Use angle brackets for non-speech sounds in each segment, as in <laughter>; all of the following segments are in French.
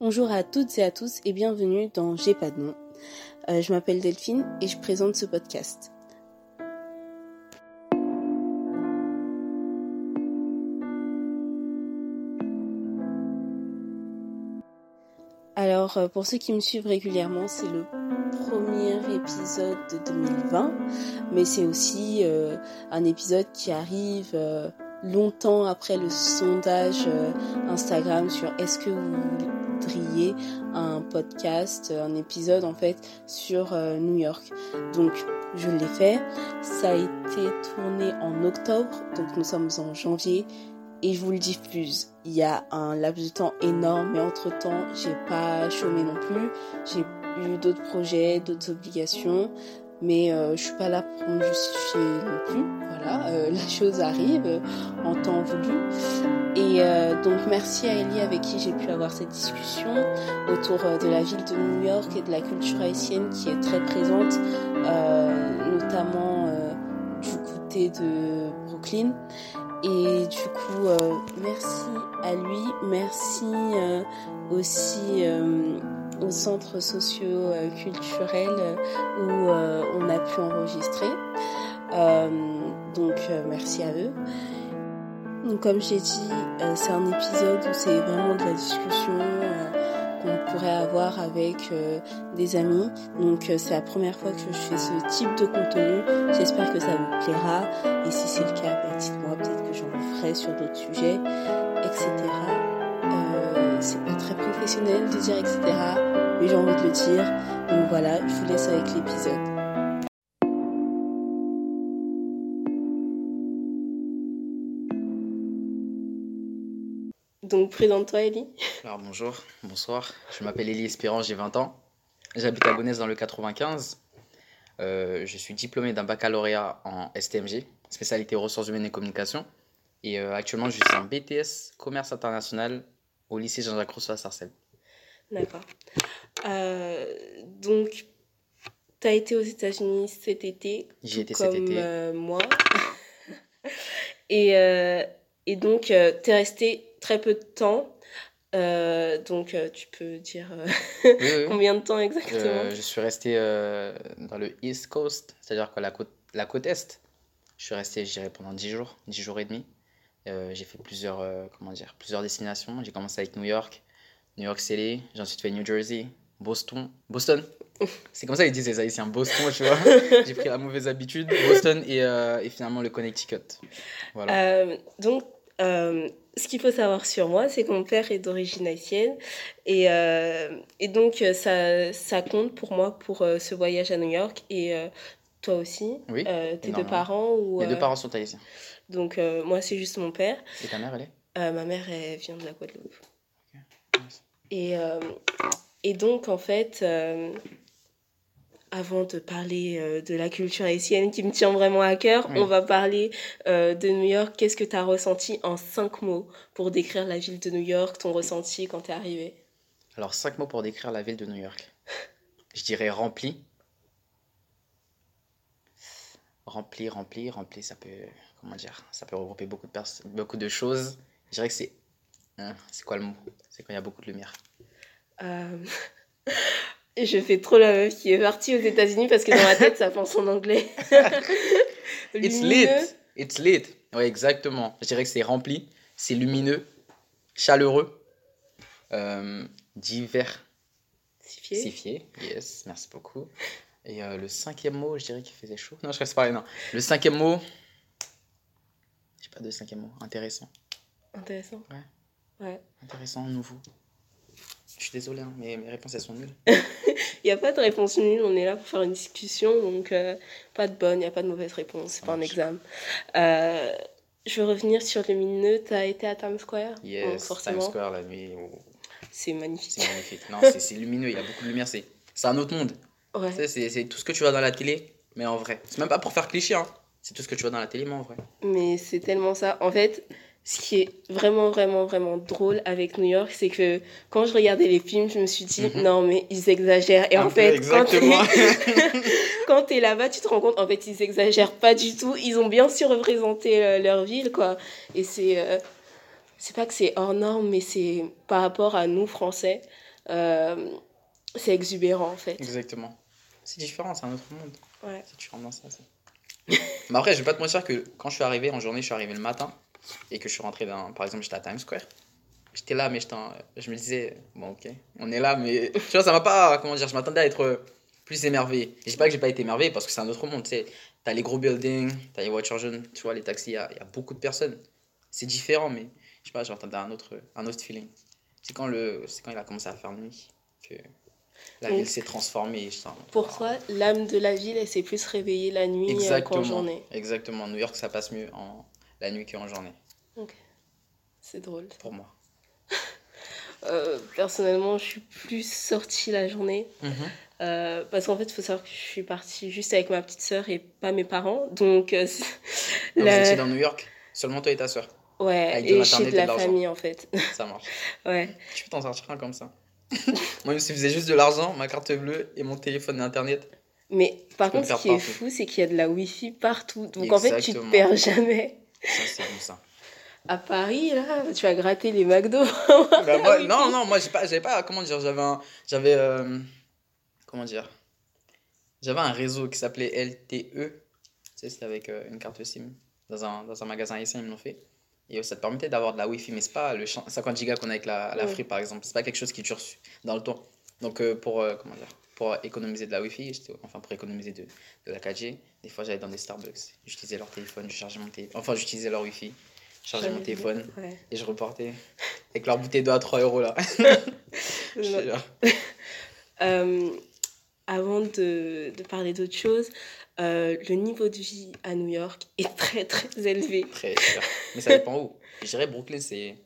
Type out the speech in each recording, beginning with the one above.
Bonjour à toutes et à tous et bienvenue dans J'ai pas de nom. Euh, je m'appelle Delphine et je présente ce podcast. Alors, euh, pour ceux qui me suivent régulièrement, c'est le premier épisode de 2020, mais c'est aussi euh, un épisode qui arrive longtemps après le sondage Instagram sur est-ce que vous un podcast, un épisode en fait sur euh, New York. Donc je l'ai fait. Ça a été tourné en octobre, donc nous sommes en janvier et je vous le diffuse. Il y a un laps de temps énorme, mais entre temps, j'ai pas chômé non plus. J'ai eu d'autres projets, d'autres obligations mais euh, je suis pas là pour me justifier non plus. Voilà, euh, la chose arrive euh, en temps voulu. Et donc merci à Ellie avec qui j'ai pu avoir cette discussion autour de la ville de New York et de la culture haïtienne qui est très présente, notamment du côté de Brooklyn. Et du coup, merci à lui, merci aussi aux centres sociaux culturels où euh, on a pu enregistrer. Euh, donc euh, merci à eux. Donc comme j'ai dit, c'est un épisode où c'est vraiment de la discussion qu'on pourrait avoir avec des amis. Donc c'est la première fois que je fais ce type de contenu. J'espère que ça vous plaira. Et si c'est le cas, bah, dites-moi peut-être que j'en ferai sur d'autres sujets, etc c'est pas très professionnel de dire etc. Mais j'ai envie de le dire. Donc voilà, je vous laisse avec l'épisode. Donc présente-toi Ellie. Alors bonjour, bonsoir. Je m'appelle Ellie Espérance, j'ai 20 ans. J'habite à Gonesse dans le 95. Euh, je suis diplômé d'un baccalauréat en STMG, spécialité ressources humaines et communication. Et euh, actuellement, je suis en BTS commerce international au lycée Jean-Jacques Rousseau à Sarcelles. D'accord. Euh, donc, tu as été aux États-Unis cet été. J'ai été cet été. Euh, moi. <laughs> et, euh, et donc, tu es resté très peu de temps. donc, tu peux dire <laughs> combien de temps exactement Je suis resté dans le East Coast, c'est-à-dire que la côte, la côte Est. Je suis resté, je dirais, pendant 10 jours, 10 jours et demi. Euh, j'ai fait plusieurs, euh, comment dire, plusieurs destinations. J'ai commencé avec New York, New York City, j'ai ensuite fait New Jersey, Boston. Boston <laughs> C'est comme ça qu'ils disent les Haïtiens, Boston, tu vois. <laughs> j'ai pris la mauvaise habitude. Boston et, euh, et finalement le Connecticut. Voilà. donc, ce qu'il faut savoir sur moi, c'est que mon père est d'origine haïtienne. Et, et donc, ça, ça compte pour moi pour ce voyage à New York. Et toi aussi Oui. tes deux parents ou, Mes deux parents sont haïtiens. Donc, euh, moi, c'est juste mon père. Et ta mère, elle est? Euh, Ma mère, elle vient de la Guadeloupe. Et, euh, et donc, en fait, avant de parler de la culture haïtienne qui me tient vraiment à cœur, on va parler de New York. Qu'est-ce que tu as ressenti en cinq mots pour décrire la ville de New York, ton ressenti quand tu es arrivé? Alors, cinq mots pour décrire la ville de New York. <laughs> Je dirais rempli. Rempli, rempli, rempli, ça peut comment dire, ça peut regrouper beaucoup de, beaucoup de choses. Je dirais que c'est. Hein, c'est quoi le mot? C'est quand il y a beaucoup de lumière. Euh... <laughs> Je fais trop la meuf qui est partie aux États-Unis parce que dans ma tête, ça pense en anglais. <laughs> It's lit. It's lit. Oui, exactement. Je dirais que c'est rempli, c'est lumineux, chaleureux, euh, divers. Sifié. yes, merci beaucoup. Et euh, le cinquième mot, je dirais qu'il faisait chaud. Non, je reste pas non. Le cinquième mot, pas de cinquième mot. Intéressant. Intéressant Ouais. Ouais. Intéressant, nouveau. Je suis désolé, hein, mais mes réponses, elles sont nulles. <laughs> Il n'y a pas de réponse nulle, on est là pour faire une discussion, donc euh, pas de bonne, il n'y a pas de mauvaise réponse, c'est pas un examen. Euh, je veux revenir sur le lumineux, tu as été à Times Square? Yes, Times Square la nuit. Oh. C'est magnifique. C'est magnifique. Non, c'est lumineux, il y a beaucoup de lumière, c'est un autre monde. Ouais. C'est tout ce que tu vois dans la télé, mais en vrai. C'est même pas pour faire cliché, hein. C'est tout ce que tu vois dans la télé, mais en vrai. Mais c'est tellement ça. En fait, ce qui est vraiment, vraiment, vraiment drôle avec New York, c'est que quand je regardais les films, je me suis dit, mhm. non, mais ils exagèrent. Et en fait, quand tu es, <laughs> là-bas, tu te rends compte, en fait, ils exagèrent pas du tout. Ils ont bien surreprésenté euh, leur ville, quoi. Et c'est. Euh, c'est pas que c'est hors norme, mais c'est par rapport à nous, Français. euh, c'est exubérant en fait. Exactement. C'est différent, c'est un autre monde. Ouais. Si tu rentres dans ça, c'est. Mais après, je vais pas te mentir que quand je suis arrivé en journée, je suis arrivé le matin et que je suis rentré dans. Par exemple, j'étais à Times Square. J'étais là, mais je me disais, bon, ok, on est là, mais <laughs> tu vois, ça m'a pas. Comment dire, je m'attendais à être plus émerveillé. Je dis pas que j'ai pas été émerveillé parce que c'est un autre monde, tu sais. T'as les gros buildings, t'as les voitures jaunes, tu vois, les taxis, il y a, beaucoup de personnes. C'est différent, mais je sais pas, je m'attendais à un autre, un autre feeling. C'est quand, le, quand il a commencé à faire nuit que la Donc, ville s'est transformée. je sens- Pour toi, l'âme de la ville, elle s'est plus réveillée la nuit euh, qu'en journée? Exactement. New York, ça passe mieux en la nuit qu'en journée, C'est drôle. pour moi. <laughs> Euh, personnellement, je suis plus sortie la journée. Mhm. Euh, parce qu'en fait, il faut savoir que je suis partie juste avec ma petite sœur et pas mes parents. Donc, euh, Ah, Vous la- étiez dans New York? Seulement toi et ta soeur. ouais, avec et chez de la famille en fait. Ça marche. <laughs> Ouais. Tu peux t'en sortir un comme ça. <laughs> moi, il me suffisait juste de l'argent, ma carte bleue et mon téléphone et internet. Mais par contre, ce qui est fou, c'est qu'il y a de la Wi-Fi partout. Donc en fait, tu te perds jamais. Ça, c'est bon ça. À Paris, là, tu vas gratter les McDo. <laughs> Bah, moi, non, non, moi, j'ai pas, j'avais pas, comment dire, j'avais un, j'avais, euh, comment dire, j'avais un réseau qui s'appelait LTE. Tu sais, c'était avec euh, une carte SIM. Dans un, dans un magasin haïtien, ils me l'ont fait. Et euh, ça te permettait d'avoir de la Wi-Fi, mais c'est pas le champ- 50 Go qu'on a avec la, la. Free, par exemple. C'est pas quelque chose qui dure dans le temps. Donc, euh, pour, euh, comment dire, pour économiser de la Wi-Fi, enfin, pour économiser de, de la 4G, des fois, j'allais dans des Starbucks. J'utilisais leur téléphone, je chargeais mon téléphone. Enfin, j'utilisais leur Wi-Fi, je chargeais mon téléphone Ouais. et je reportais <laughs> avec leur bouteille d'eau à 3 euros là. <laughs> <laughs> Je. Euh, avant de, de parler d'autre chose, euh, le niveau de vie à New York est très très élevé. <laughs> Très cher. Mais ça dépend où. Je dirais Brooklyn, c'est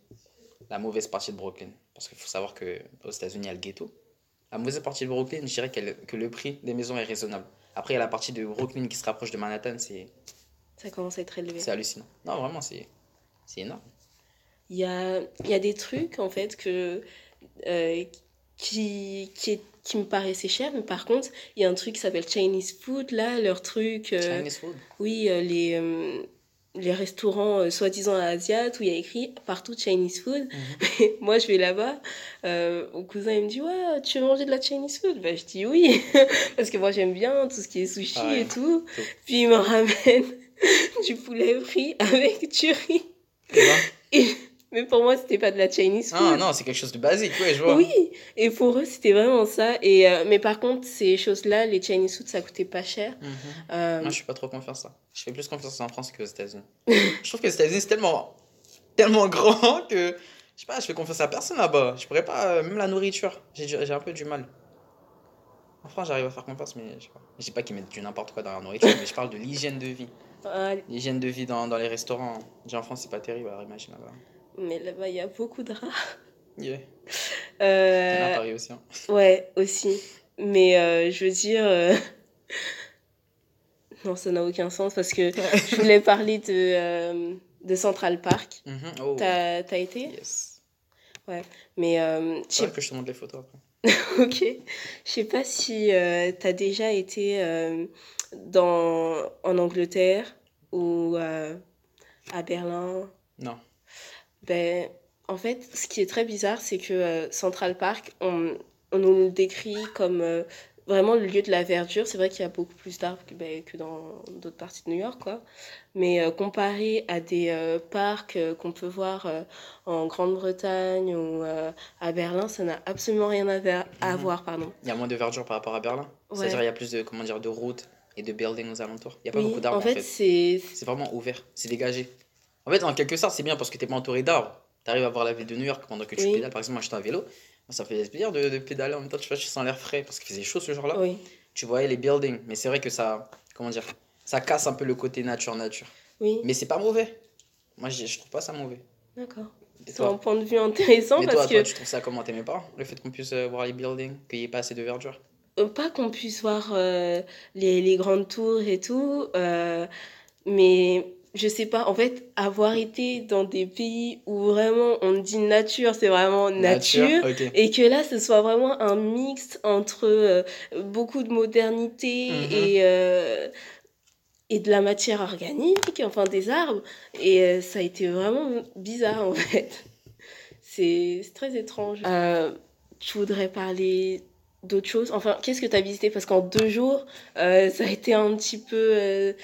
la mauvaise partie de Brooklyn. Parce qu'il faut savoir qu'aux États-Unis, il y a le ghetto. La mauvaise partie de Brooklyn, je dirais que le prix des maisons est raisonnable. Après, il y a la partie de Brooklyn qui se rapproche de Manhattan, c'est Ça commence à être élevé. c'est hallucinant. Non, vraiment, c'est énorme. Il y a, y a des trucs en fait que, euh, qui, qui, est- qui me paraissaient chers, mais par contre, il y a un truc qui s'appelle Chinese food, là, leur truc. euh, Chinese food. Oui, euh, les, euh, les restaurants euh, soi-disant asiates où il y a écrit partout Chinese food. <laughs> Mais moi, je vais là-bas, euh, mon cousin, il me dit Ouais, tu veux manger de la Chinese food? Bah, Je dis oui, <laughs> parce que moi, j'aime bien tout ce qui est sushi Ah ouais, et tout. tout. Puis il me ramène <laughs> du poulet frit avec du riz. Tu vois Et- Mais pour moi, c'était pas de la Chinese food. Ah non, c'est quelque chose de basique, ouais, je vois. Oui, et pour eux, c'était vraiment ça. Et, euh, mais par contre, ces choses-là, les Chinese food, ça coûtait pas cher. Mhm. Euh, Moi, je suis pas trop confiance ça. Je fais plus confiance en France qu'aux États-Unis. <laughs> je trouve que les États-Unis, c'est tellement, tellement grand que je sais pas, je fais confiance à personne là-bas. Je pourrais pas, euh, même la nourriture, j'ai un peu du mal. En France, j'arrive à faire confiance, mais je sais pas. Je dis pas qu'ils mettent du n'importe quoi dans la nourriture, mais je parle de l'hygiène de vie. ah, L'hygiène de vie dans, dans les restaurants. Déjà en France, c'est pas terrible, alors imagine là-bas. Mais là-bas, il y a beaucoup de rats. Yeah. A à Euh, Paris aussi. hein. ouais, aussi. Mais euh, je veux dire. euh, <laughs> Non, ça n'a aucun sens parce que <laughs> je voulais parler de, euh, de Central Park. Oh, T'as t'as été? Yes. Mais euh, je que je te montre les photos après. <laughs> Ok. Je sais pas si tu as déjà été euh, dans, en Angleterre ou euh, à Berlin. Non. Ben, en fait, ce qui est très bizarre, c'est que euh, Central Park, on, on nous le décrit comme euh, vraiment le lieu de la verdure. C'est vrai qu'il y a beaucoup plus d'arbres que, ben, que dans d'autres parties de New York, quoi. Mais euh, comparé à des parcs qu'on peut voir en Grande-Bretagne ou à Berlin, ça n'a absolument rien à, ver- à Mhm. voir, pardon. Il y a moins de verdure par rapport à Berlin. Ouais. C'est-à-dire il y a plus de, comment dire, de routes et de buildings aux alentours. Il y a pas Oui, beaucoup d'arbres en fait, c'est... C'est vraiment ouvert, c'est dégagé. En fait, en quelque sorte, c'est bien parce que t'es pas entouré d'arbres. T'arrives à voir la ville de New York pendant que tu Oui. pédales. Par exemple, moi, j'étais en vélo. Ça fait plaisir de, de pédaler en même temps, tu vois, je sens l'air frais parce qu'il faisait chaud ce jour-là. Oui, Tu voyais les buildings, mais c'est vrai que ça, comment dire, ça casse un peu le côté nature-nature. oui, Mais c'est pas mauvais. Moi, je, je trouve pas ça mauvais. d'accord. C'est un point de vue intéressant mais parce toi, que... toi, tu trouves ça comment? T'aimais pas Le fait qu'on puisse euh, voir les buildings, qu'il n'y ait pas assez de verdure? Euh, Pas qu'on puisse voir euh, les, les grandes tours et tout, euh, mais je sais pas, en fait, avoir été dans des pays où vraiment on dit nature, c'est vraiment nature, et que là ce soit vraiment un mix entre euh, beaucoup de modernité Mhm. et, euh, et de la matière organique, enfin des arbres, et euh, ça a été vraiment bizarre en fait. C'est c'est très étrange. Tu voudrais parler d'autres choses Enfin, qu'est-ce que tu as visité? Parce qu'en deux jours, ça a été un petit peu.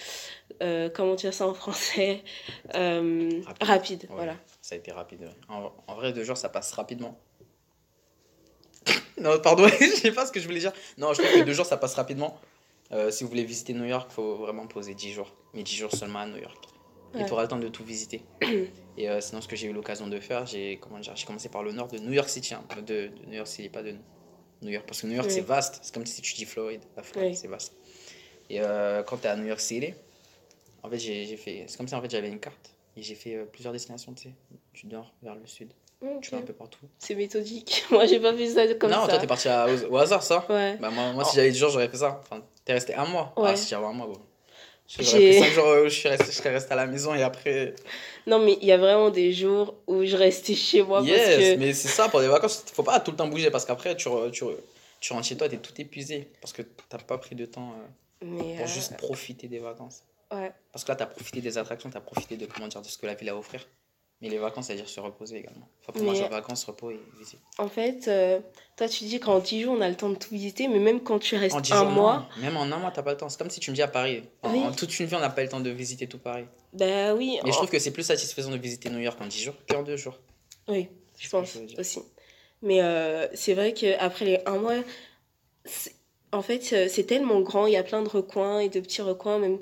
Euh, euh, comment dire ça en français <laughs> rapide, rapide voilà. Ça a été rapide. En, en, vrai, deux jours, ça passe rapidement. <laughs> non, pardon, <laughs> je sais pas ce que je voulais dire. Non, je trouve que deux jours, ça passe rapidement. si vous voulez visiter New York, il faut vraiment poser dix jours. Mais dix jours seulement à New York. Et tu auras le temps de tout visiter. <coughs> Et sinon, ce que j'ai eu l'occasion de faire, j'ai commencé par le nord de New York City. Hein. de, de, New York City, pas de New York. Parce que New York, c'est vaste. C'est comme si tu dis Floride. La Floride, c'est vaste. Et euh, quand tu es à New York City, en fait, j'ai fait. C'est comme si en fait, j'avais une carte. Et j'ai fait euh, plusieurs destinations, tu sais, du nord vers le sud. Tu vas un peu partout. C'est méthodique. <laughs> moi, j'ai pas fait ça comme ça. Non, toi, t'es parti au, hasard, ça Ouais. Bah, moi, moi si j'avais 10 jours, j'aurais fait ça. Enfin, t'es resté un mois. Ouais. Ah, si j'avais un mois, bon. J'aurais pris 5 jours où je, suis resté, je serais resté à la maison et après. Non, mais il y a vraiment des jours où je restais chez moi. Yes, parce que... mais c'est ça, pour des vacances, faut pas tout le temps bouger parce qu'après, tu, tu, tu rentres chez toi, tu es tout épuisé parce que tu n'as pas pris de temps euh, pour euh, juste profiter des vacances. Ouais. Parce que là, tu as profité des attractions, tu as profité de, comment dire, de ce que la ville a à offrir. Mais les vacances, c'est-à-dire se reposer également. Enfin, pour moi, genre vacances, repos et visite. En fait, euh, toi, tu dis qu'en 10 jours, on a le temps de tout visiter, mais même quand tu restes un mois. Même en un mois, tu pas le temps. C'est comme si tu me dis à Paris. En, toute une vie, on n'a pas le temps de visiter tout Paris. Bah oui. Mais je trouve que c'est plus satisfaisant de visiter New York en 10 jours qu'en 2 jours. Oui, je pense aussi. Mais c'est vrai qu'après les un mois, en fait, euh, c'est tellement grand, il y a plein de recoins et de petits recoins, même,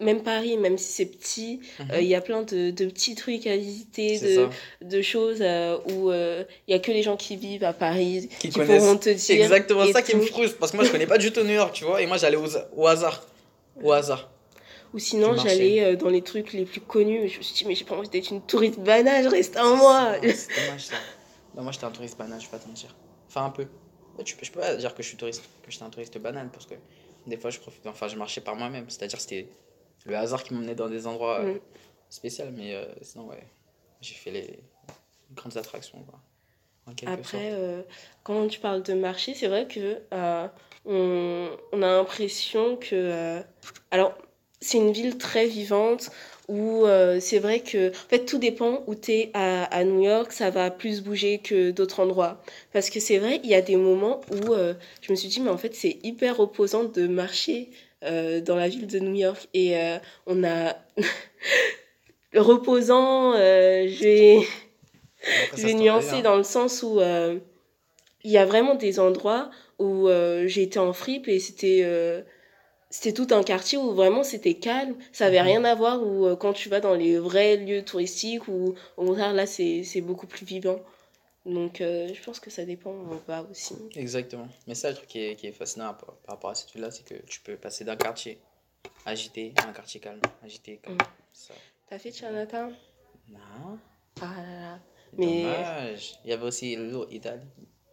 même Paris, même si c'est petit, mhm. euh, il y a plein de, de, petits trucs à visiter, de, de, choses euh, où il n'y a que les gens qui vivent à Paris qui, pourront te dire. Exactement ça qui me frustre, parce que moi je connais pas du tout New York, tu vois, et moi j'allais au, au, hasard. Au hasard. Ou sinon, j'allais dans les trucs les plus connus, je me suis dit, mais j'ai pas envie d'être une touriste banane, je reste un mois. C'est <laughs> dommage ça. Non, moi j'étais un touriste banane, je vais pas te mentir. Enfin, un peu. Peux, je peux pas dire que je suis touriste, que j'étais un touriste banane parce que des fois je profite, enfin je marchais par moi-même, c'est-à-dire c'était le hasard qui m'emmenait dans des endroits euh, mm. spéciaux, mais euh, sinon ouais, j'ai fait les grandes attractions quoi. Après, euh, quand tu parles de marché, c'est vrai que on, on, a l'impression que alors c'est une ville très vivante où c'est vrai que en fait tout dépend où tu es à, à, New York, ça va plus bouger que d'autres endroits. Parce que c'est vrai, il y a des moments où je me suis dit mais en fait c'est hyper reposant de marcher euh, dans la ville de New York et on a le <laughs> reposant, je vais <laughs> je vais nuancer hein. dans le sens où il y a vraiment des endroits où j'ai été en fripe et c'était c'était tout un quartier où vraiment c'était calme, ça avait mhm. rien à voir où euh, quand tu vas dans les vrais lieux touristiques ou au contraire là c'est beaucoup plus vivant. Donc euh, je pense que ça dépend où on va aussi. Exactement. Mais ça le truc qui est, qui est fascinant par, rapport à cette ville là, c'est que tu peux passer d'un quartier agité à un quartier calme, agité calme. Mm. T'as fait Chinatown? Non. Ah là là. Mais Dommage. Il y avait aussi Little Italy.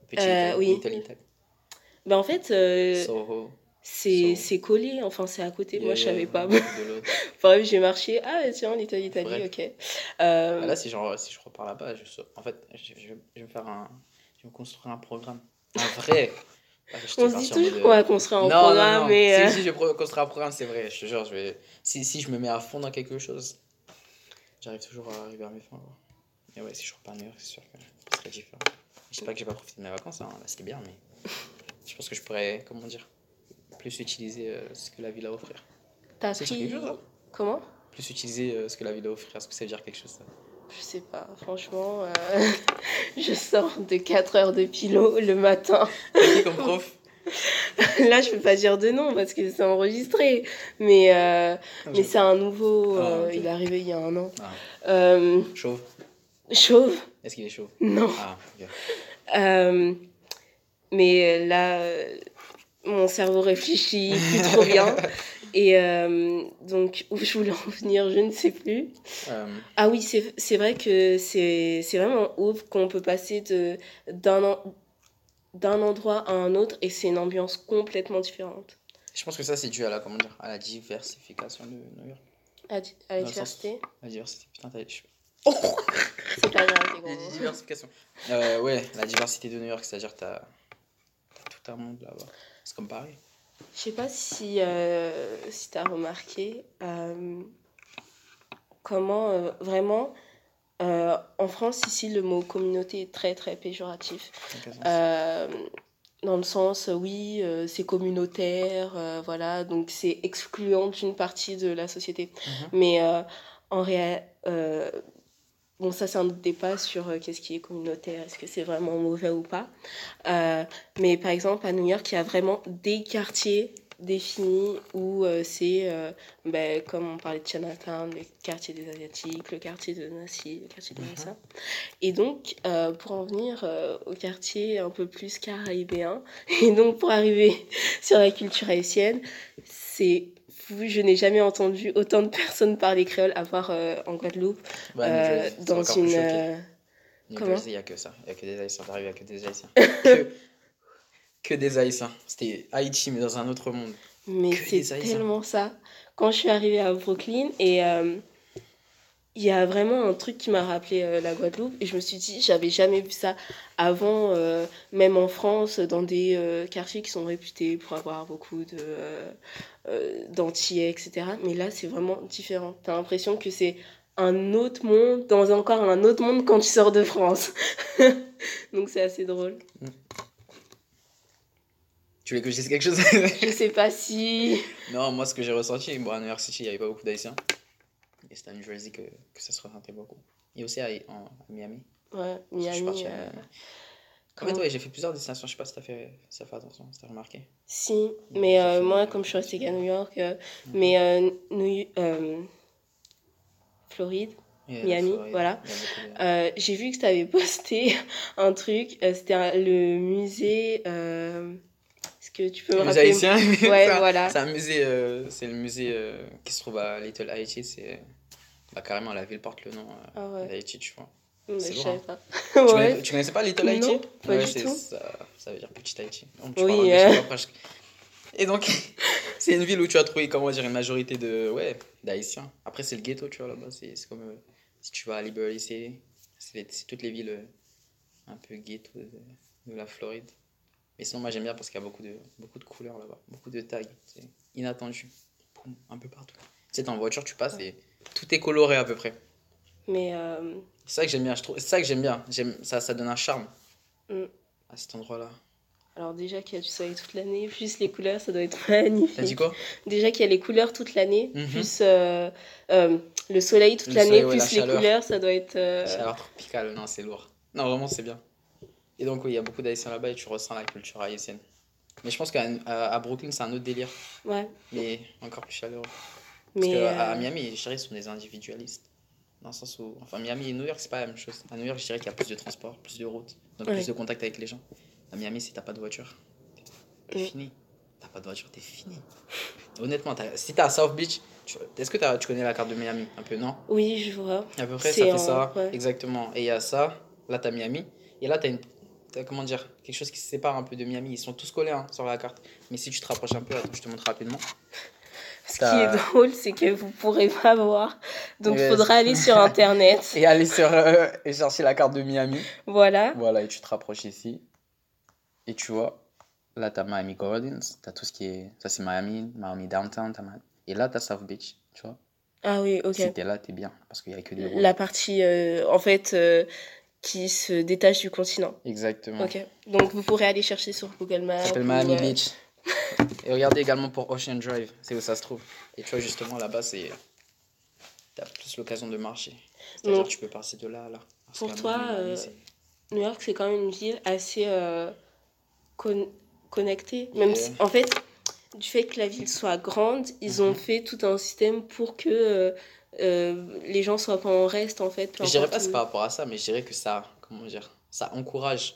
Petite euh, oui. Italie. Ben en fait Soho c'est collé, enfin c'est à côté, moi je savais pas. Bref, <laughs> j'ai marché, ah tiens, l'Italie, Italie, ok. Euh... là, si, genre, si je repars là-bas, je, en fait, je, je, vais me faire un. Je vais me construire un programme. Un vrai. <laughs> On se dit toujours qu'on va construire un programme, non, mais. Si, si, je vais construire un programme, c'est vrai. Je te jure, je vais... si, si je me mets à fond dans quelque chose, j'arrive toujours à arriver à mes fins. Mais ouais, si je repars à New York, c'est sûr que ce serait différent. Je sais pas que j'ai pas profité de mes vacances, hein. là c'était bien, mais je pense que je pourrais, comment dire, plus utiliser euh, ce que la ville a à offrir. T'as pris... quelque chose, hein Comment? Plus utiliser euh, ce que la ville a à offrir. Est-ce que ça veut dire quelque chose ça? Je sais pas. Franchement, euh, <laughs> je sors de 4 heures de pilo le matin. <laughs> Comme prof <laughs> Là, je peux pas dire de nom parce que c'est enregistré. Mais, ah, mais c'est un nouveau. Ah, il est arrivé il y a un an. Ah. chauve. Chauve. Est-ce qu'il est chauve? Non. Ah, mais là, mon cerveau réfléchit plus trop bien. <laughs> Et euh, donc, où je voulais en venir, je ne sais plus. Euh. Ah oui, c'est vrai que c'est vraiment ouf qu'on peut passer d'un d'un endroit à un autre et c'est une ambiance complètement différente. Je pense que ça, c'est dû à la, comment dire, à la diversification de New York. À, la diversité La diversité, putain, t'as Oh <laughs> c'est pas grave, La diversification. Euh, ouais, la diversité de New York, c'est-à-dire que t'as as tout un monde là-bas. C'est comme Paris. Je sais pas si, euh, si tu as remarqué euh, comment euh, vraiment en France, ici, le mot communauté est très très péjoratif. Dans le sens, oui, c'est communautaire, voilà, donc c'est excluant d'une partie de la société. Mhm. Mais en euh, bon, ça c'est un autre débat sur euh, qu'est-ce qui est communautaire, est-ce que c'est vraiment mauvais ou pas. Euh, mais par exemple, à New York, il y a vraiment des quartiers définis où euh, c'est, ben, comme on parlait de Chinatown, le quartier des Asiatiques, le quartier de Nassi, le quartier de Mhm. Massa. Et donc, pour en venir au quartier un peu plus caribéen, <laughs> et donc pour arriver <laughs> sur la culture haïtienne, c'est fou, je n'ai jamais entendu autant de personnes parler créole, à part euh, en Guadeloupe, Bah, euh, dans une... choqué. euh, il n'y a que ça. Il n'y a que des Haïtiens. Il n'y a que des Haïtiens. <laughs> que, que des Haïtiens. C'était Haïti, mais dans un autre monde. Mais c'est tellement ça. Quand je suis arrivée à Brooklyn, et il y a vraiment un truc qui m'a rappelé euh, la Guadeloupe, et je me suis dit, j'avais jamais vu ça avant, euh, même en France, dans des euh, quartiers qui sont réputés pour avoir beaucoup de d'antillais, etc. Mais là, c'est vraiment différent. T'as l'impression que c'est un autre monde, dans encore un autre monde quand tu sors de France. <laughs> Donc c'est assez drôle. Tu voulais que je dise quelque chose? Je sais pas si... Non, moi, ce que j'ai ressenti, bon, à New York City, il n'y avait pas beaucoup d'Haïtiens. C'était à New Jersey que, que ça se ressentait beaucoup. Et aussi à, en, à Miami. Ouais, Je suis Miami... parti à euh, Miami. En fait, ouais, j'ai fait plusieurs destinations. Je sais pas si t'as fait, si t'as fait attention, si t'as remarqué. Si, mais euh, moi, comme je suis restée qu'à New York, euh, mais euh, New- Floride, Miami, Floride, voilà. j'ai vu que tu avais <laughs> posté un truc, c'était le musée. Est-ce que tu peux me Les rappeler Haïtiens <laughs> Ouais, voilà. C'est un musée, c'est le musée qui se trouve à Little Haiti. C'est carrément la ville porte le nom euh, Ah ouais, d'Haïti, tu vois. mais c'est je lourd, savais hein. pas. Tu, ouais. connais- tu connaissais pas Little Haïti Non, pas Ouais, du c'est- tout. Ça, ça veut dire petit Haïti. Donc, tu Oui, parles anglais, euh. presque. Et donc, <laughs> c'est une ville où tu as trouvé, comment dire, une majorité de, ouais, d'Haïtiens. Après, c'est le ghetto, tu vois, là-bas. C'est comme euh, si tu vas à Liberty City, c'est toutes les villes euh, un peu ghetto de, de la Floride. Mais sinon, moi, j'aime bien parce qu'il y a beaucoup de, beaucoup de couleurs là-bas, beaucoup de tags. C'est inattendu. Un peu partout. Tu sais, en voiture, tu passes et tout est coloré à peu près. Mais euh, C'est ça que j'aime bien, je trouve. C'est ça que j'aime bien. J'aime ça, ça donne un charme Mm. à cet endroit-là. alors, déjà qu'il y a du soleil toute l'année, plus les couleurs, ça doit être <laughs> magnifique. T'as dit quoi? Déjà qu'il y a les couleurs toute l'année, Mhm. plus euh, euh, le soleil toute Le l'année, soleil, ouais, plus la les chaleur. couleurs, ça doit être. euh, Chaleur tropicale, non, c'est lourd. Non, vraiment, c'est bien. Et donc, oui, il y a beaucoup d'Haïtiens là-bas et tu ressens la culture haïtienne. Mais je pense qu'à à Brooklyn, c'est un autre délire, Ouais, mais encore plus chaleureux. Parce que euh, à Miami, je dirais sont des individualistes. Dans le sens où. Enfin, Miami et New York, c'est pas la même chose. À New York, je dirais qu'il y a plus de transport, plus de routes, donc Ouais. plus de contact avec les gens. À Miami, si t'as pas de voiture, t'es Mm. fini. T'as pas de voiture, t'es fini. Honnêtement, si t'es à South Beach, tu- est-ce que tu connais la carte de Miami Un peu, non? Oui, je vois. À peu près, ça fait en- ça. ouais. Exactement. Et il y a ça. Là, t'as Miami. Et là, t'as une. comment dire Quelque chose qui se sépare un peu de Miami. Ils sont tous collés hein, sur la carte. Mais si tu te rapproches un peu, attends, je te montre rapidement. Ce qui est drôle, c'est que vous pourrez pas voir. Donc, il faudra aller sur Internet. <laughs> Et aller sur. euh, et chercher la carte de Miami. Voilà. Voilà, et tu te rapproches ici. Et tu vois, là, t'as Miami Gardens. T'as tout ce qui est. Ça, c'est Miami. Miami Downtown. t'as Ma- Et là, t'as South Beach. Tu vois Ah oui, ok. Si t'es là, t'es bien. Parce qu'il y a que des routes. La partie, euh, en fait, euh, qui se détache du continent. Exactement. Ok. Donc, vous pourrez aller chercher sur Google Maps. Ça s'appelle Miami Beach. Et regardez également pour Ocean Drive, c'est où ça se trouve. Et tu vois, justement, là-bas, c'est. T'as plus l'occasion de marcher. C'est-à-dire tu peux passer de là à là. Parce pour toi, euh, New York, c'est quand même une ville assez euh, con- connectée. Même Yeah. si, en fait, du fait que la ville soit grande, ils ont Mhm. fait tout un système pour que euh, les gens soient pas en reste, en fait. Je dirais pas c'est par rapport à ça, mais je dirais que ça, comment dire, ça encourage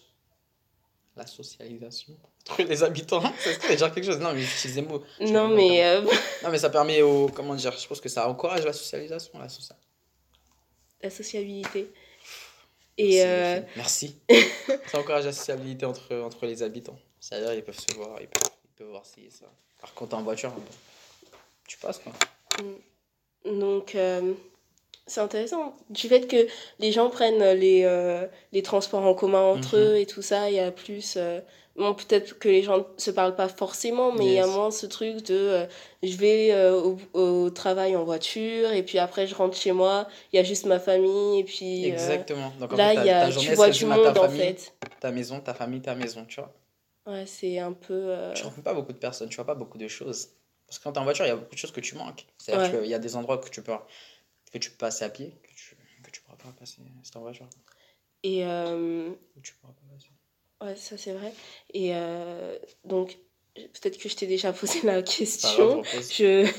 la socialisation entre les habitants. <laughs> C'est dire quelque chose Non, mais j'utilise des mots. Non, mais euh, <laughs> Non, mais ça permet au. Comment dire Je pense que ça encourage la socialisation. La socia- la sociabilité. Et euh, Merci. <laughs> ça encourage la sociabilité entre, entre les habitants. C'est-à-dire, ils peuvent se voir, ils peuvent, ils peuvent voir si ça. Par contre, en voiture, tu passes quoi. donc, euh, c'est intéressant. Du fait que les gens prennent les, euh, les transports en commun entre Mhm. eux et tout ça, il y a plus. euh, bon, peut-être que les gens ne se parlent pas forcément, mais il y a moins ce truc de euh, je vais euh, au, au travail en voiture et puis après je rentre chez moi, il y a juste ma famille et puis. euh, Exactement. Donc en là, il y a, tu vois du monde en famille, fait. ta maison, ta famille, ta maison, tu vois. Ouais, c'est un peu. euh, Tu rencontres pas beaucoup de personnes, tu vois pas beaucoup de choses. Parce que quand t'es en voiture, il y a beaucoup de choses que tu manques. C'est-à-dire Ouais. qu'il y a des endroits que tu peux, que tu peux passer à pied, que tu, que tu pourras pas passer si en voiture. Et. euh, tu pourras pas passer. Ouais, ça c'est vrai. Et euh, donc, peut-être que je t'ai déjà posé la question. Je...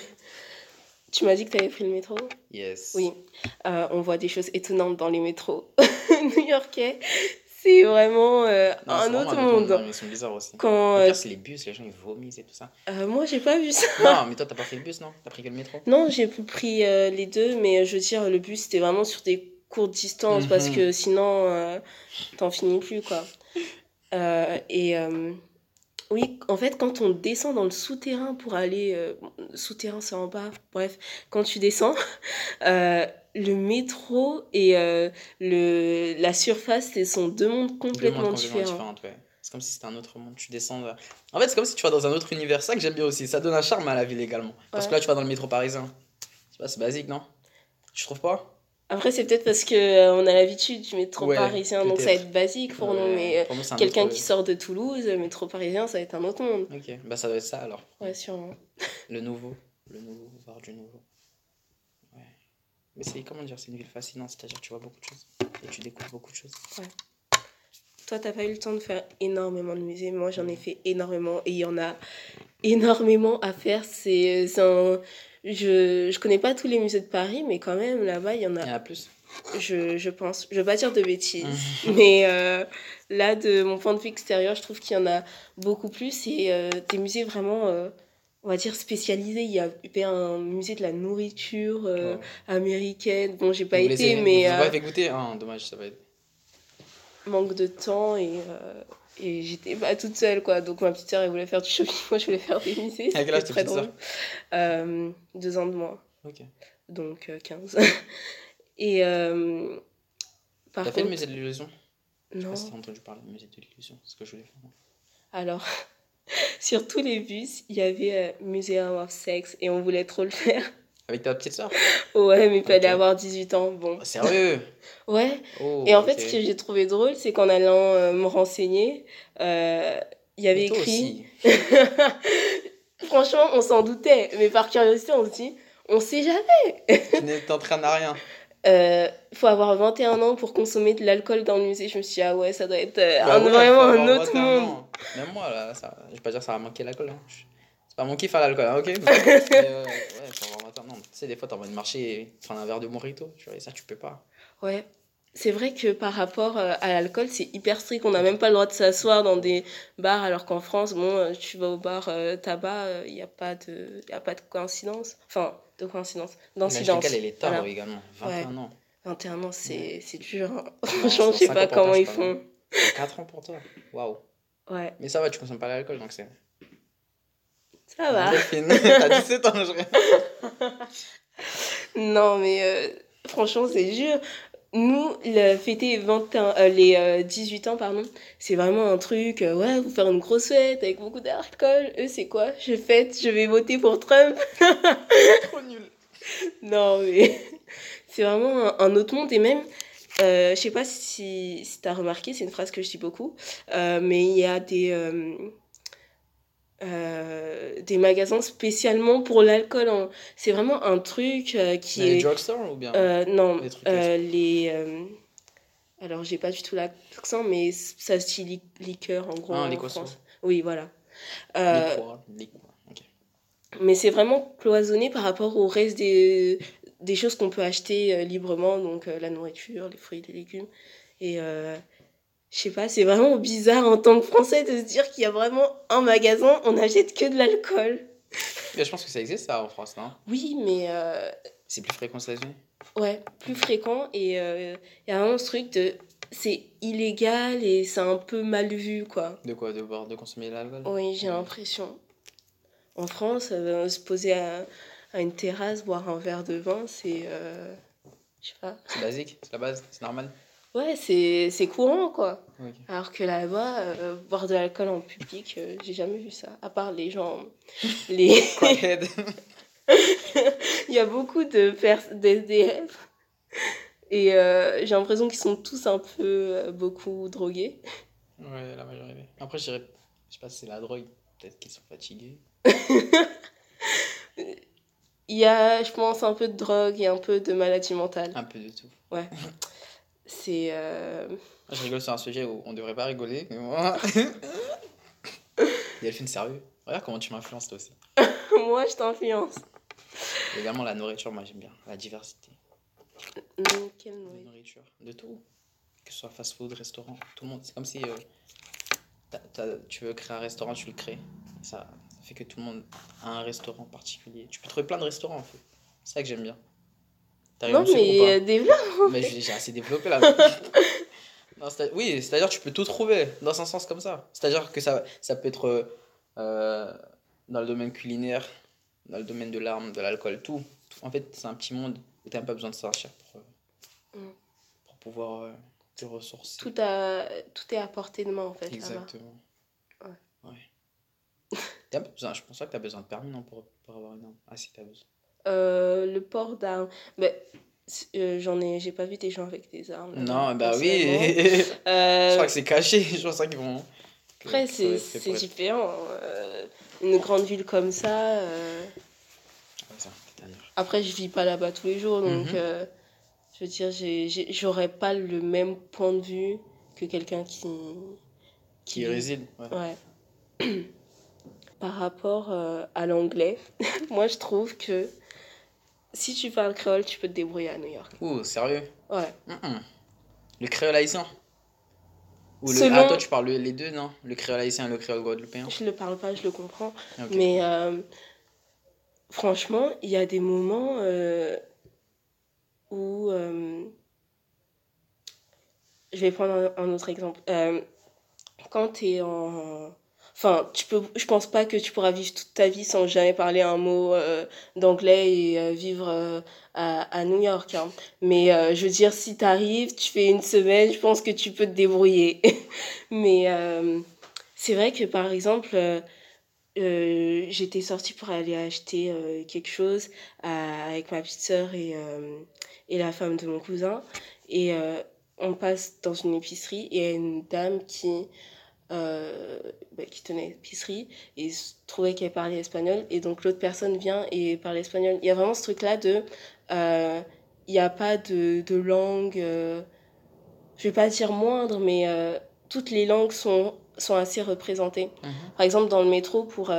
Tu m'as dit que tu avais pris le métro? Yes. Oui. Euh, on voit des choses étonnantes dans les métros <laughs> new-yorkais. C'est vraiment euh, Non, un vraiment autre monde. ils sont bizarres aussi. Quand, Le euh, pire, c'est les bus, les gens ils vomissent et tout ça. euh, moi, j'ai pas vu ça. non, <laughs> mais toi, t'as pas pris le bus, non? T'as pris que le métro? Non, j'ai pris euh, les deux, mais je veux dire, le bus, c'était vraiment sur des courtes distances parce Mhm. que sinon, t'en finis plus, quoi. Et oui, en fait, quand on descend dans le souterrain pour aller. souterrain, c'est en bas, bref, quand tu descends, <laughs> le métro et euh, le, la surface, ce sont deux mondes Deux mondes complètement différents. ouais. C'est comme si c'était un autre monde. Tu descends. là. En fait, c'est comme si tu vas dans un autre univers. Ça que j'aime bien aussi. Ça donne un charme à la ville également. Parce que là, tu vas dans le métro parisien. C'est basique, non? Tu trouves pas? Après, c'est peut-être parce que euh, on a l'habitude du métro Ouais, parisien, donc ça va être basique pour nous, mais. euh, Quelqu'un qui sort de Toulouse, le métro parisien, ça va être un autre monde. Ok, bah ça doit être ça alors. Ouais, sûrement. Le nouveau. Le nouveau, voir du nouveau. Ouais. Mais c'est, comment dire, c'est une ville fascinante. C'est-à-dire, tu vois beaucoup de choses. Et tu découvres beaucoup de choses. Toi, t'as pas eu le temps de faire énormément de musées. Moi, j'en ai fait énormément et il y en a énormément à faire. C'est c'est un. Je, je connais pas tous les musées de Paris, mais quand même, là-bas, il y en Il y a, en a plus. je, je pense. Je veux pas dire de bêtises, <laughs> <laughs> mais euh, là, de mon point de vue extérieur, je trouve qu'il y en a beaucoup plus et euh, des musées vraiment, euh, on va dire, spécialisés. Il y a eu un musée de la nourriture euh, Ouais. américaine. Bon, j'ai pas Vous été, mais. Vous euh, goûté Ah, dommage, ça va être. manque de temps et, euh, et j'étais pas toute seule quoi donc ma petite sœur elle voulait faire du shopping <laughs> moi je voulais faire des musées À quel âge très drôle euh, deux ans de moins Ok. donc euh, 15 <laughs> et T'as fait le contre musée de l'illusion? Je sais non pas si t'as entendu parler du musée de l'illusion. C'est ce que je voulais faire. alors <laughs> sur tous les bus il y avait euh, Museum of Sex et on voulait trop le faire. Avec ta petite soeur ouais mais il fallait avoir 18 ans bon. Sérieux? <laughs> Ouais. Oh, et en fait ce que j'ai trouvé drôle c'est qu'en allant euh, me renseigner euh, il y avait toi écrit aussi. <laughs> Franchement, on s'en doutait, mais par curiosité, on se dit, on sait jamais. Tu n'es- t'entraînes à rien. Euh, faut avoir 21 ans pour consommer de l'alcool dans le musée. Je me suis dit, ah ouais, ça doit être euh, Bah un- ouais, vraiment un autre 21 monde. Même moi, là, ça, je vais pas dire que ça va manquer l'alcool. Hein. C'est pas mon kiff à l'alcool, hein, ok <laughs> Mais, euh, Ouais, faut avoir 21 ans. Tu sais, des fois, t'as envie de marcher et prendre un verre de mojito. Tu vois, et ça, tu peux pas. Ouais. C'est vrai que par rapport euh, à l'alcool, c'est hyper strict. On n'a même pas le droit de s'asseoir dans des bars, alors qu'en France, bon, euh, tu vas au bar euh, tabac, il n'y a, pas de- y a pas de coïncidence. Enfin, de coïncidence. D'incidence. elle est tard Voilà. également. 21 ans. 21 ans, c'est c'est dur. hein. Franchement, je sais 150 pas comment ils font. 4 ans pour toi. Waouh. Ouais, Mais ça va, tu consommes pas l'alcool, donc c'est. ça va. <laughs> T'as 17 ans, je. Non, mais euh, franchement, c'est dur. Nous, le fêter 21, euh, les euh, 18 ans, pardon, c'est vraiment un truc, euh, ouais, vous faire une grosse fête avec beaucoup d'alcool. Eux, c'est quoi? Je fête, je vais voter pour Trump. <laughs> Trop nul. Non, mais <laughs> c'est vraiment un, un autre monde. Et même, euh, je sais pas si, si tu as remarqué, c'est une phrase que je dis beaucoup, euh, mais il y a des, euh, des magasins spécialement pour l'alcool. hein. C'est vraiment un truc euh, qui Les est. drugstores ou bien Euh, non, Les trucs les. alors, j'ai pas du tout l'accent, mais ça se dit li- liqueur en gros Ah, en. France. Oui, voilà. Mais c'est vraiment cloisonné par rapport au reste des, des choses qu'on peut acheter librement, donc la nourriture, les fruits, les légumes. Et je sais pas, c'est vraiment bizarre en tant que Français de se dire qu'il y a vraiment un magasin, on n'achète que de l'alcool. Mais je pense que ça existe ça en France, non? Oui, mais euh, C'est plus fréquent aux États-Unis? ouais, plus fréquent. Et euh, il y a vraiment ce truc de. C'est illégal et c'est un peu mal vu, quoi. De quoi? De boire, de consommer de l'alcool? Oui, j'ai l'impression. En France, euh, se poser à, à une terrasse, boire un verre de vin, c'est. euh, Je sais pas. C'est basique, c'est la base, c'est normal. Ouais, c'est c'est courant, quoi. Alors que là-bas, euh, boire de l'alcool en public, euh, j'ai jamais vu ça. À part les gens. Les... <laughs> <laughs> Il y a beaucoup de pers- d'SDF. Et euh, j'ai l'impression qu'ils sont tous un peu beaucoup drogués. ouais, la majorité. Après, je dirais, je sais pas si c'est la drogue, peut-être qu'ils sont fatigués. <laughs> Il y a, je pense, un peu de drogue et un peu de maladie mentale. Un peu de tout. C'est. euh, Je rigole sur un sujet où on devrait pas rigoler, mais moi. <laughs> Delphine, sérieux Regarde comment tu m'influences toi aussi. <laughs> Moi, je t'influence. Et également la nourriture, moi j'aime bien. La diversité. Non, quelle nourriture? nourriture. De tout. Que ce soit fast-food, restaurant, tout le monde. C'est comme si euh, tu veux créer un restaurant, tu le crées. Ça, ça fait que tout le monde a un restaurant particulier. Tu peux trouver plein de restaurants en fait. C'est ça que j'aime bien. À Non, mais euh, développe. Mais j'ai assez développé là. <laughs> Non, oui, c'est-à-dire que tu peux tout trouver dans un sens comme ça. C'est-à-dire que ça, ça peut être euh, dans le domaine culinaire, dans le domaine de l'arme, de l'alcool, tout. En fait, c'est un petit monde où tu n'as pas besoin de sortir pour, euh, Mm. pour pouvoir euh, te ressourcer. Tout, a, tout est à portée de main, en fait. Exactement. Ouais. Ouais. <laughs> Pas besoin, je pense pas que tu as besoin de permis non, pour, pour avoir une arme. Ah si, tu as besoin. Euh, le port d'armes. Mais, euh, j'en ai, j'ai pas vu des gens avec des armes. Non, bah oui. personnellement. <laughs> je Euh, crois que c'est caché. Je pense qu'ils vont. Après, c'est c'est différent. euh, une grande ville comme ça. euh. Après, je vis pas là-bas tous les jours, donc Mhm. euh, je veux dire, j'ai- j'ai- j'aurais pas le même point de vue que quelqu'un qui. Qui vit- réside. ouais. Ouais. <clears throat> Par rapport euh, à l'anglais, <laughs> moi je trouve que si tu parles créole, tu peux te débrouiller à New York. Ouh, sérieux? Ouais. Le créole haïtien? Ou le... Selon- Ah, toi, tu parles le- les deux, non? Le créole haïtien et le créole guadeloupéen Je le parle pas, je le comprends. Mais euh, franchement, il y a des moments euh, où. euh, je vais prendre un, un autre exemple. Quand tu es en. Enfin, tu peux, je pense pas que tu pourras vivre toute ta vie sans jamais parler un mot euh, d'anglais et euh, vivre euh, à, à New York. hein. Mais je veux dire, si tu arrives, tu fais une semaine, je pense que tu peux te débrouiller. <laughs> Mais c'est vrai que par exemple, j'étais sortie pour aller acheter quelque chose avec ma petite sœur et, et la femme de mon cousin. Et on passe dans une épicerie et il y a une dame qui, euh, bah, qui tenait l'épicerie et se trouvait qu'elle parlait espagnol. Et donc l'autre personne vient et parle espagnol. Il y a vraiment ce truc-là de... euh, il n'y a pas de, de langue, euh, je vais pas dire moindre, mais euh, toutes les langues sont, sont assez représentées. Mhm. Par exemple, dans le métro, pour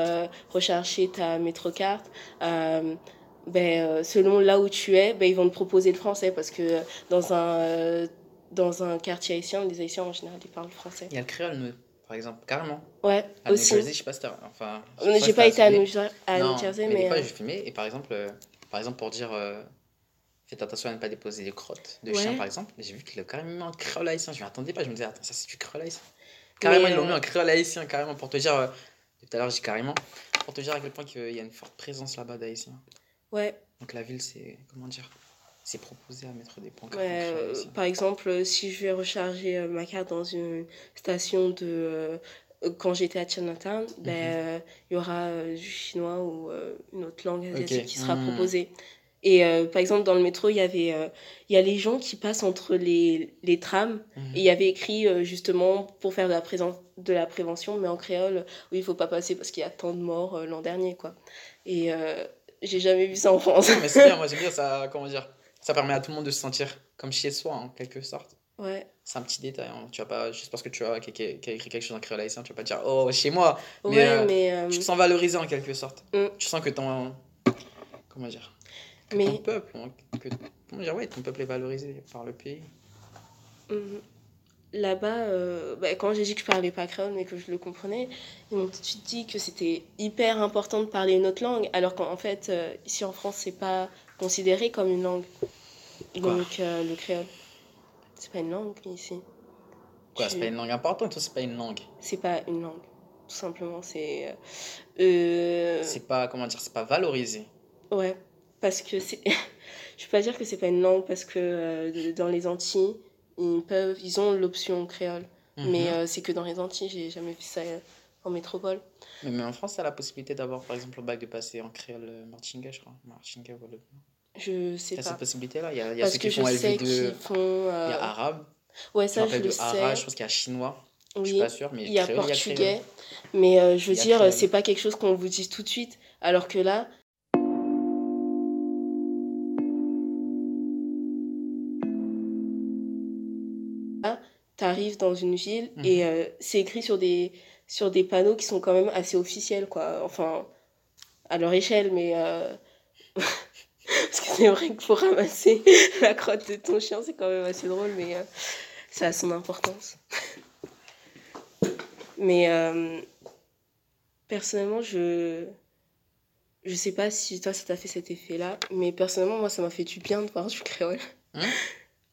recharger ta métrocarte, ben, selon là où tu es, ben, ils vont te proposer le français parce que dans un, dans un quartier haïtien, les haïtiens en général, ils parlent français. Il y a le créole, par exemple, carrément. Ouais, À New aussi. Jersey, je sais pas si t'as. Enfin. je sais Euh, pas J'ai pas été à. New, à Non, New Jersey, mais mais. des fois, euh, j'ai filmé, et par exemple, euh, par exemple pour dire. euh, Faites attention à ne pas déposer des crottes de Ouais. chien, par exemple. J'ai vu qu'il a carrément en créole haïtien. Je m'y attendais pas. Je me disais, attends, ça c'est du créole haïtien. Carrément, ils l'ont euh, mis en créole haïtien, carrément, pour te dire. euh, Tout à l'heure, j'ai carrément. Pour te dire à quel point qu'il y a une forte présence là-bas d'haïtiens. ouais, Donc la ville, c'est. Comment dire C'est proposé à mettre des pancartes. ouais, euh, par exemple, euh, si je vais recharger euh, ma carte dans une station de. euh, euh, quand j'étais à Chinatown, ben, Mhm. euh, il y aura euh, du chinois ou euh, une autre langue asiatique qui sera Mhm. proposée. Et euh, par exemple, dans le métro, il y avait, euh, il y a les gens qui passent entre les, les trams. Mhm. Et il y avait écrit euh, justement pour faire de la, présence, de la prévention, mais en créole, où il faut pas passer parce qu'il y a tant de morts euh, l'an dernier, quoi. Et euh, j'ai jamais vu ça en France. Mais c'est bien, moi <laughs> j'aime bien ça. Comment dire Ça permet à tout le monde de se sentir comme chez soi, en quelque sorte. ouais. C'est un petit détail. hein. Tu vas pas, juste parce que tu as a écrit quelque chose en créole haïtien, tu vas pas dire oh chez moi. Mais, ouais, euh, mais. euh, Tu te sens valorisé en quelque sorte. Mm. Tu sens que ton. Comment dire que Mais- Ton peuple. hein, que, comment dire Ouais, ton peuple est valorisé par le pays. Mhm. Là-bas, euh, bah, quand j'ai dit que je parlais pas créole mais que je le comprenais, ils m'ont tout de suite dit que c'était hyper important de parler une autre langue, alors qu'en fait, euh, ici en France, c'est pas considéré comme une langue. Donc, euh, le créole, c'est pas une langue ici. Quoi, Tu- c'est pas une langue importante ou c'est pas une langue? C'est pas une langue. Tout simplement, c'est. euh, euh, C'est pas, comment dire, c'est pas valorisé. ouais. parce que c'est. <laughs> je peux pas dire que c'est pas une langue parce que euh, dans les Antilles, ils peuvent, ils ont l'option créole. Mais Mhm. euh, c'est que dans les Antilles, j'ai jamais vu ça en métropole. Mais, mais en France, tu as la possibilité d'avoir, par exemple, au bac de passer en créole martinga, je crois. Martinga, voilà. Je sais Il y a pas. cette possibilité-là. Il y a, il y a Parce ceux que qui je font sais LV2, qu'ils font. il euh, y a arabe. Ouais, Je ça, je le de arabe, je sais. pense qu'il y a chinois. Je suis Oui. pas sûr, mais Il y a créole, il portugais. Mais euh, je veux Il y a dire, créole. c'est pas quelque chose qu'on vous dit tout de suite. Alors que là, t'arrives dans une ville Mhm. et euh, c'est écrit sur des, sur des panneaux qui sont quand même assez officiels, quoi. Enfin, à leur échelle, mais. euh, <laughs> Parce que c'est vrai qu'il faut ramasser <laughs> la crotte de ton chien, c'est quand même assez drôle, mais euh, ça a son importance. Mais euh, personnellement, je. Je sais pas si toi ça t'a fait cet effet-là, mais personnellement, moi ça m'a fait du bien de voir du créole. Hein?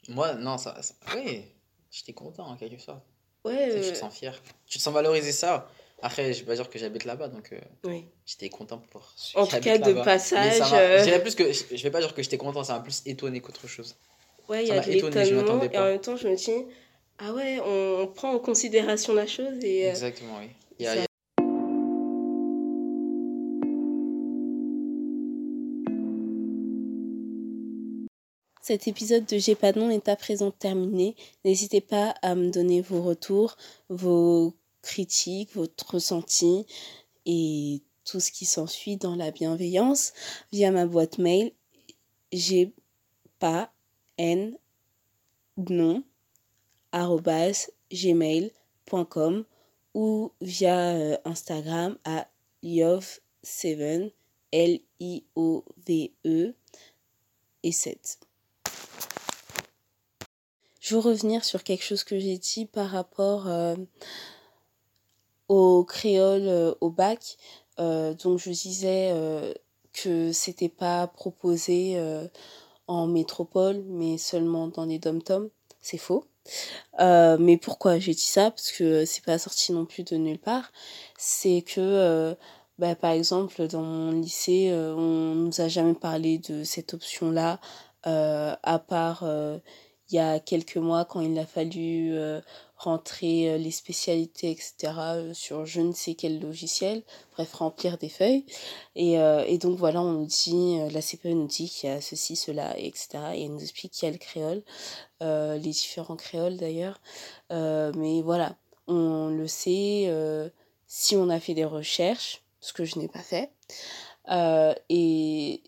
Moi, non, ça, ça- Oui, j'étais content en quelque sorte. Ouais, sais, tu euh, te sens fier. Tu te sens valoriser ça. Après, je vais pas dire que j'habite là-bas, donc euh, oui. j'étais content pour En tout cas, de passage. euh, plus que. Je vais pas dire que j'étais content, ça m'a plus étonné qu'autre chose. Ouais, il y Ça a m'a de étonné, je l'étonnement et en même temps je me dis ah ouais on, on prend en considération la chose et euh, Exactement, oui. Il y a- ça- il y a- Cet épisode de J'ai pas de nom est à présent terminé. N'hésitez pas à me donner vos retours, vos critiques, votre ressenti et tout ce qui s'ensuit dans la bienveillance via ma boîte mail. J'ai pas n arobase gmail.com ou via euh, Instagram à liov7 l i o v e et 7 je veux revenir sur quelque chose que j'ai dit par rapport euh, au créole euh, au bac. Euh, donc je disais euh, que c'était pas proposé en métropole, mais seulement dans les dom-toms. C'est faux. Mais pourquoi j'ai dit ça? Parce que c'est pas sorti non plus de nulle part. C'est que, bah, par exemple, dans mon lycée, on nous a jamais parlé de cette option-là, à part il y a quelques mois quand il a fallu rentrer euh, les spécialités, etc., euh, sur je ne sais quel logiciel, bref, remplir des feuilles. Et, euh, et donc voilà, on nous dit, la CPE nous dit qu'il y a ceci, cela, etc. Et elle nous explique qu'il y a le créole, les différents créoles d'ailleurs. Mais voilà, on le sait si on a fait des recherches, ce que je n'ai pas fait. Et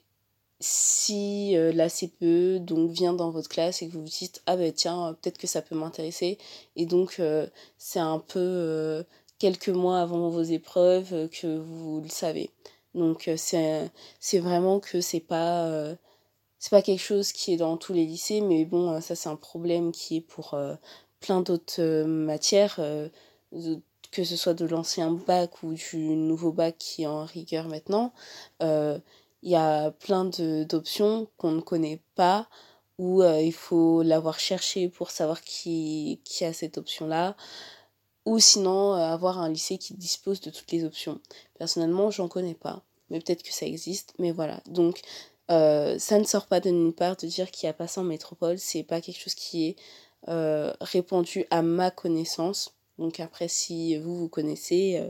si euh, la CPE donc vient dans votre classe et que vous vous dites ah ben tiens euh, peut-être que ça peut m'intéresser et donc euh, c'est un peu quelques mois avant vos épreuves que vous le savez. Donc c'est c'est vraiment que c'est pas c'est pas quelque chose qui est dans tous les lycées mais bon ça c'est un problème qui est pour plein d'autres matières que ce soit de l'ancien bac ou du nouveau bac qui est en rigueur maintenant il y a plein d'options qu'on ne connaît pas où euh, il faut l'avoir cherché pour savoir qui, a cette option-là ou sinon euh, avoir un lycée qui dispose de toutes les options. Personnellement, j'en connais pas, mais peut-être que ça existe, mais voilà. Donc euh, ça ne sort pas de nulle part de dire qu'il n'y a pas ça en métropole, c'est pas quelque chose qui est répandu à ma connaissance. Donc après, si vous, vous connaissez,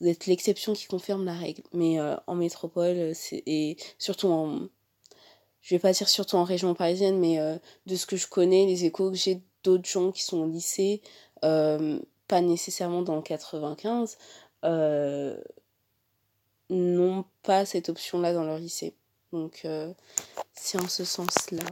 vous êtes l'exception qui confirme la règle. Mais euh, en métropole, c'est, et surtout en... Je vais pas dire surtout en région parisienne, mais euh, de ce que je connais, les échos que j'ai d'autres gens qui sont au lycée, euh, pas nécessairement dans le 95, euh, n'ont pas cette option-là dans leur lycée. Donc euh, c'est en ce sens-là.